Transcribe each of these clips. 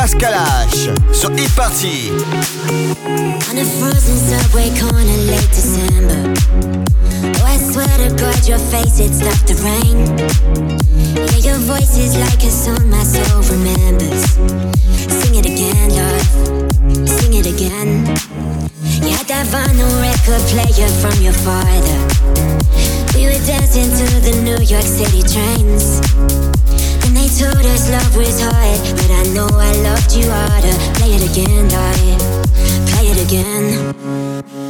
Pascal H sur Hit Party. On a frozen subway corner late December. Oh, I swear to God, your face, it stopped the rain. Yeah, your voice is like a song my soul remembers. Sing it again, love. Sing it again. You had that vinyl record player from your father. We were dancing to the New York City trains. Told us love was hard, but I know I loved you harder. Play it again, darling. Play it again.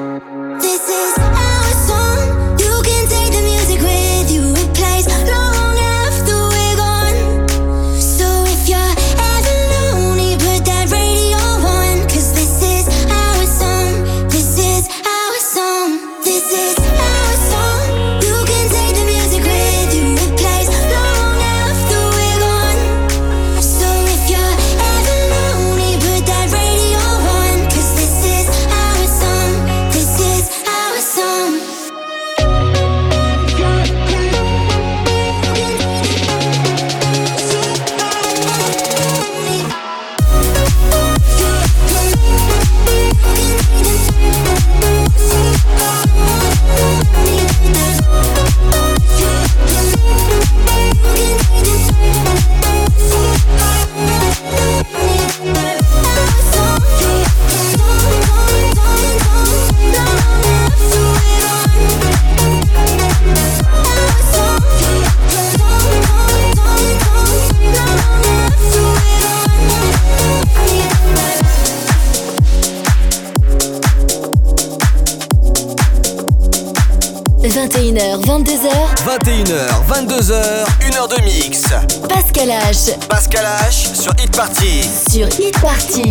Hit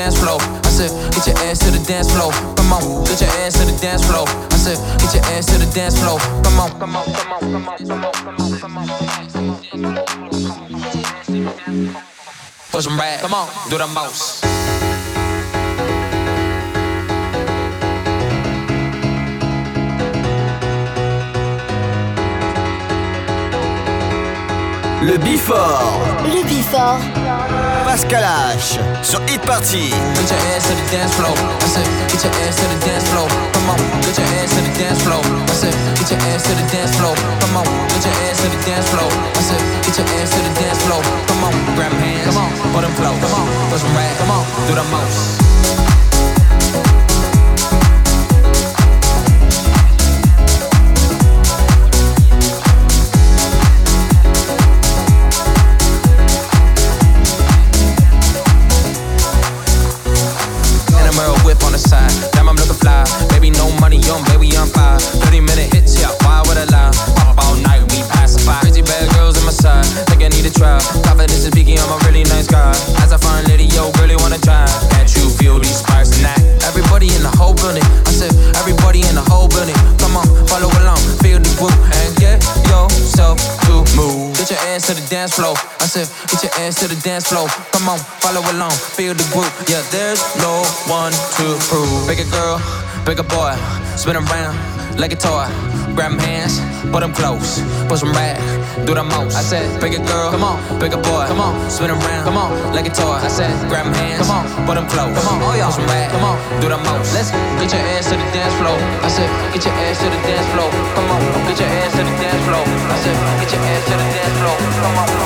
dance floor. I said, get your ass to the dance floor. Come on, get your ass to the dance floor. I said, get your ass to the dance floor. Come on, come on, come on, come on, come on, come on, come on, come on, come on. Push them back, come on, do the mouse. Le Bifort. Le Bifort. Pascal H. Sur Hit Party. Get your ass to the dance floor. I said, get your ass to the dance floor. Come on, get your ass to the dance floor. I said, get your ass to the dance floor. Come on, get your ass to the dance floor. I said, get your ass to the dance floor. Come on, grab hands. Come on, put them close. Come on, put some rag. Come on, do the most. cash flow. I said, get your ass to the dance floor. Come on, follow along, feel the group. Yeah, there's no one to prove. Bigger girl, bigger boy, spin around like a toy. Grab hands, put them close, put some rag, do the most. I said, bigger girl, come on, bigger boy, come on, spin around, come on, like a toy. I said, grab hands, come on, put them close, come on, oh yeah, put some come on, do the most. Let's get your ass to the dance floor. I said, get your ass to the dance floor, come on, get your ass to the dance floor. I said, get your ass to the dance floor, come on.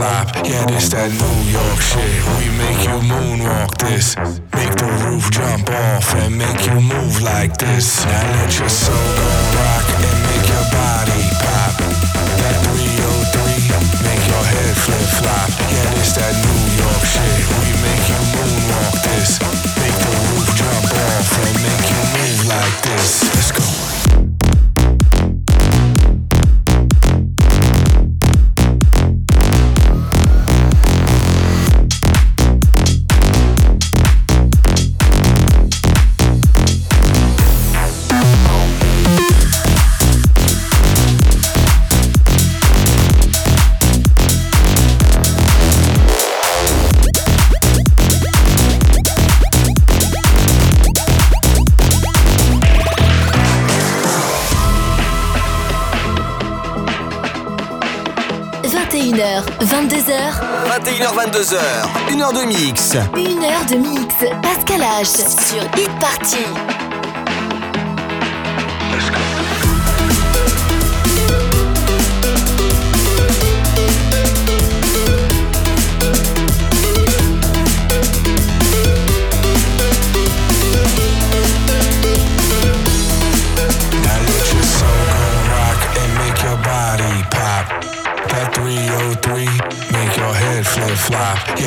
clap. Yeah, this that New York shit. We make you moonwalk this. Make the roof jump off and make you move like this. 22h, une heure de mix. Une heure de mix. Pascal H sur Hit Party.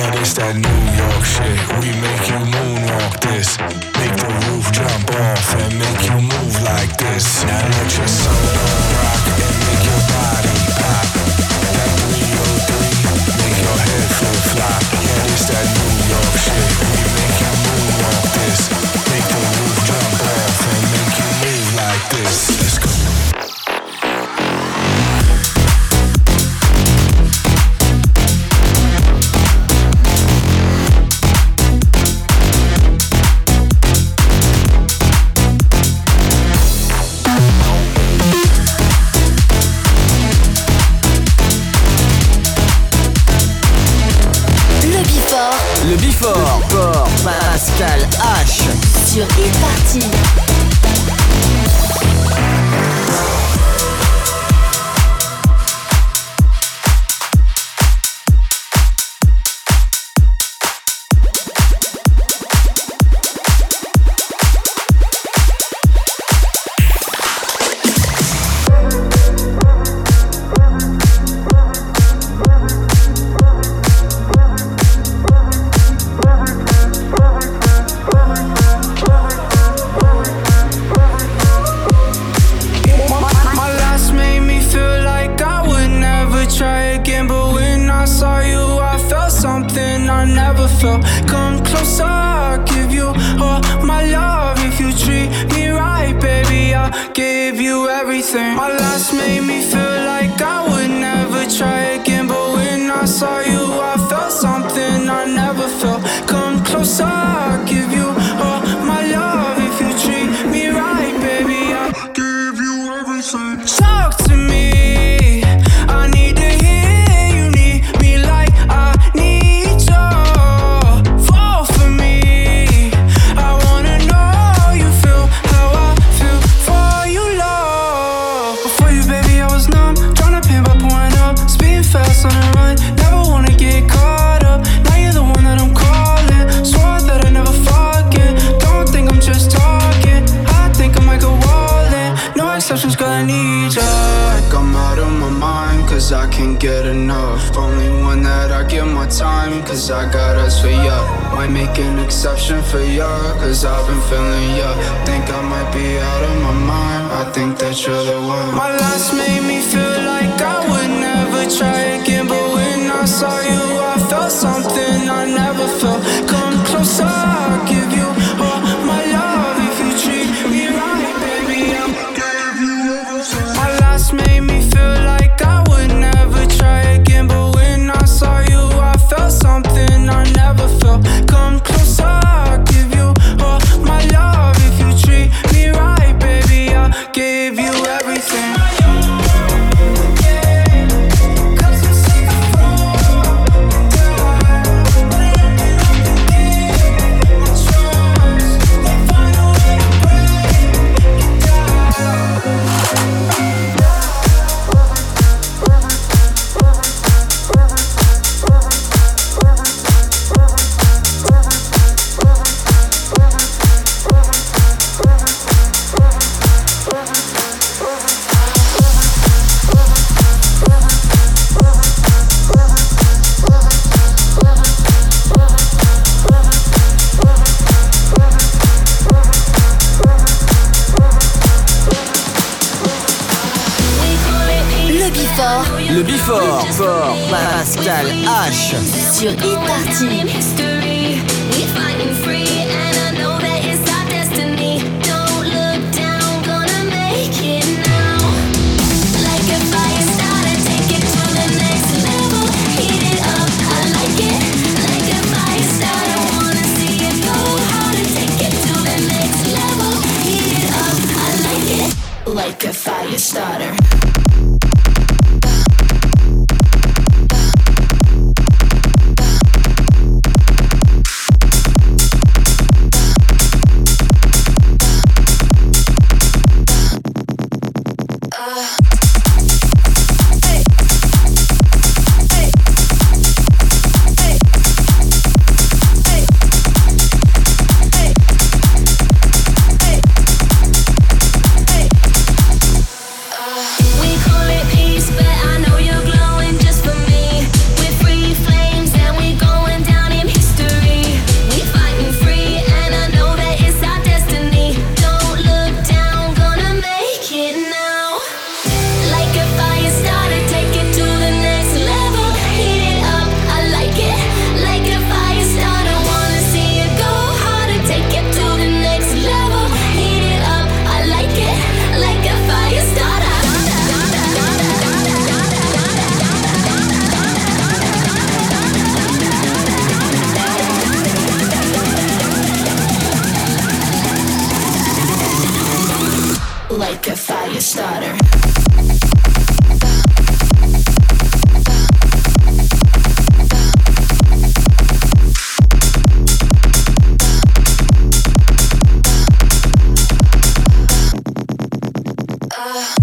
Yeah, this that New York shit. We make you moonwalk this. Make the roof jump off and make you move like this. Now let your gonna make it now. Like a fire starter, love.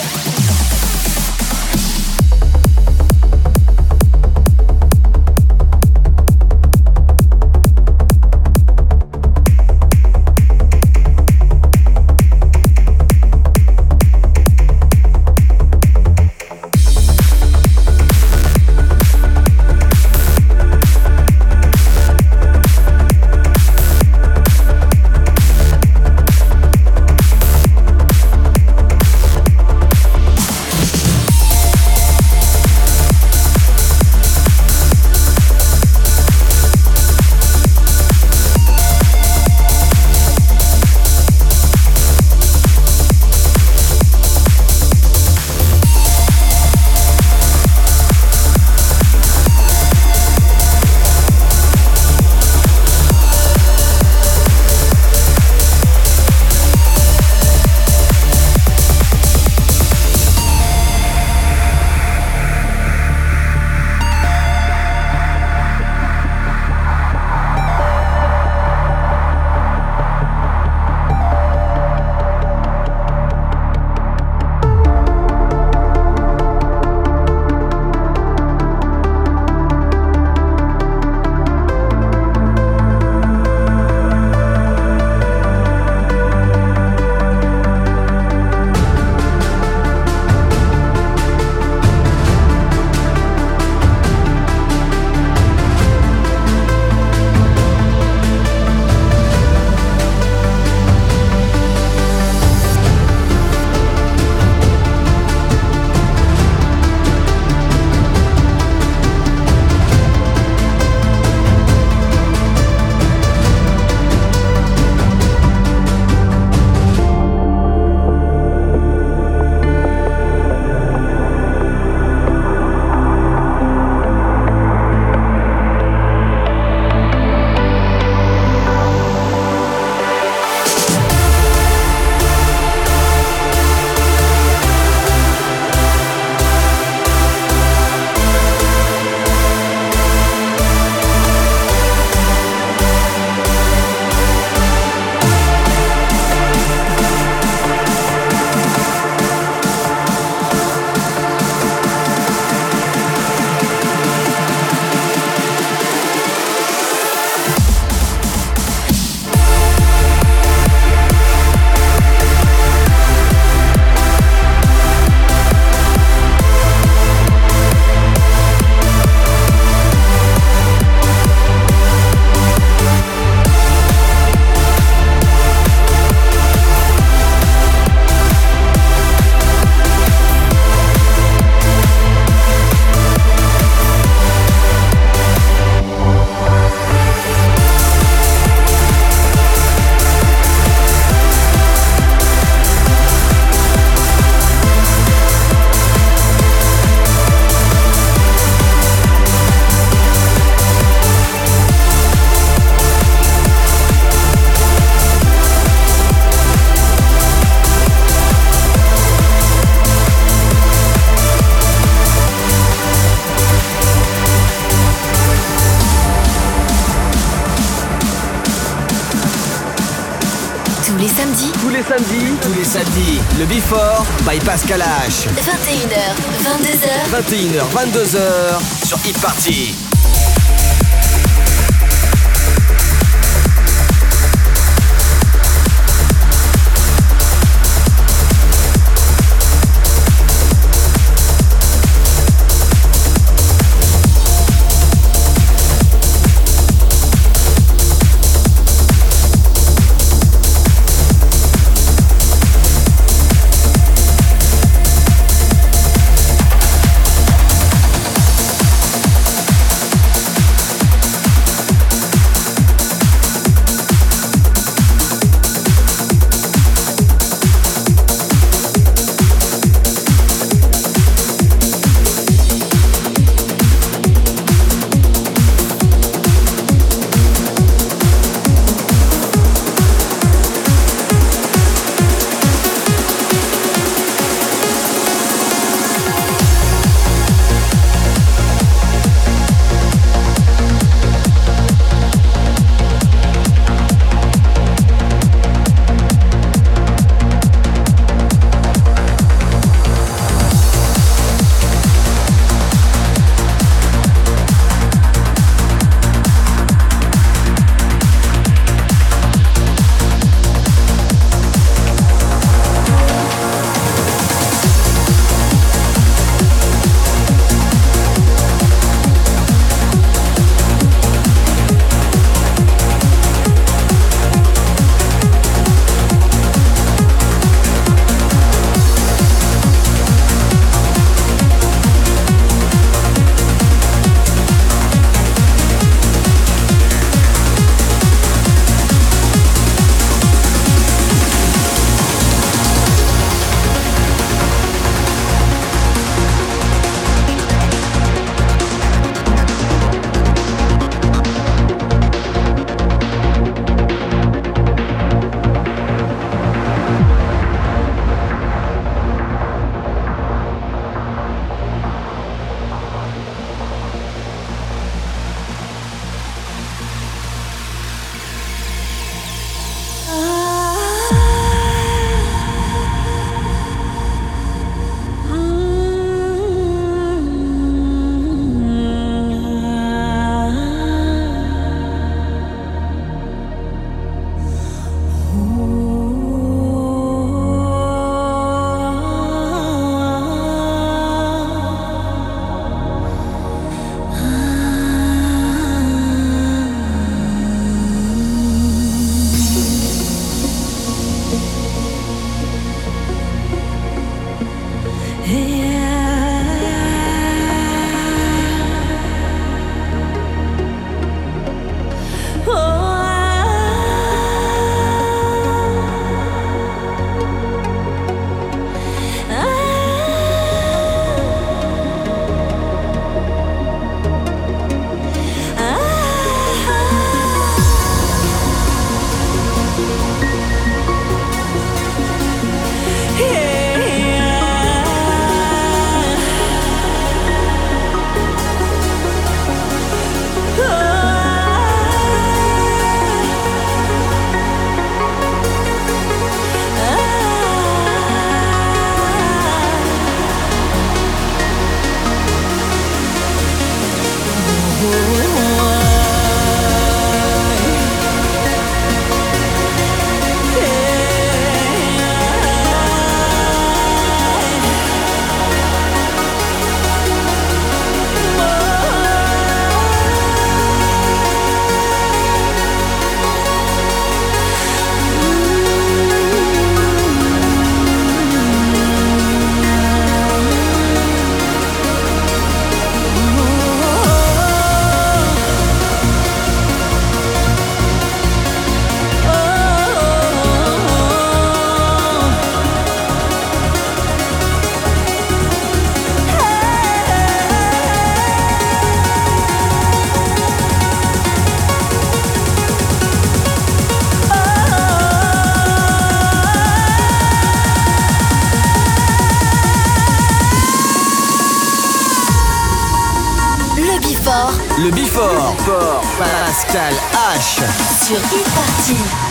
By Pascal H. 21h, 22h. 21h, 22h sur Hit Sur une partie.